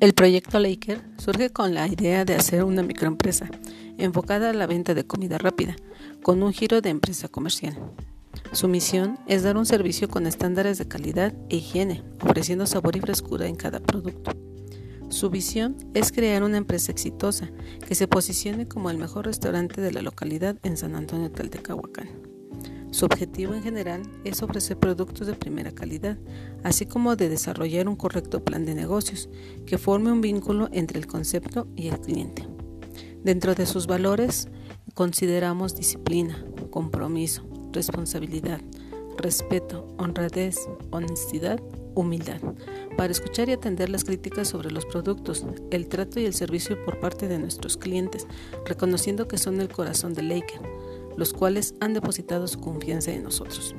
El proyecto Laker surge con la idea de hacer una microempresa enfocada a la venta de comida rápida, con un giro de empresa comercial. Su misión es dar un servicio con estándares de calidad e higiene, ofreciendo sabor y frescura en cada producto. Su visión es crear una empresa exitosa que se posicione como el mejor restaurante de la localidad en San Antonio Taltecahuacán. Su objetivo en general es ofrecer productos de primera calidad, así como de desarrollar un correcto plan de negocios que forme un vínculo entre el concepto y el cliente. Dentro de sus valores consideramos disciplina, compromiso, responsabilidad, respeto, honradez, honestidad, humildad, para escuchar y atender las críticas sobre los productos, el trato y el servicio por parte de nuestros clientes, reconociendo que son el corazón de Laker los cuales han depositado su confianza en nosotros.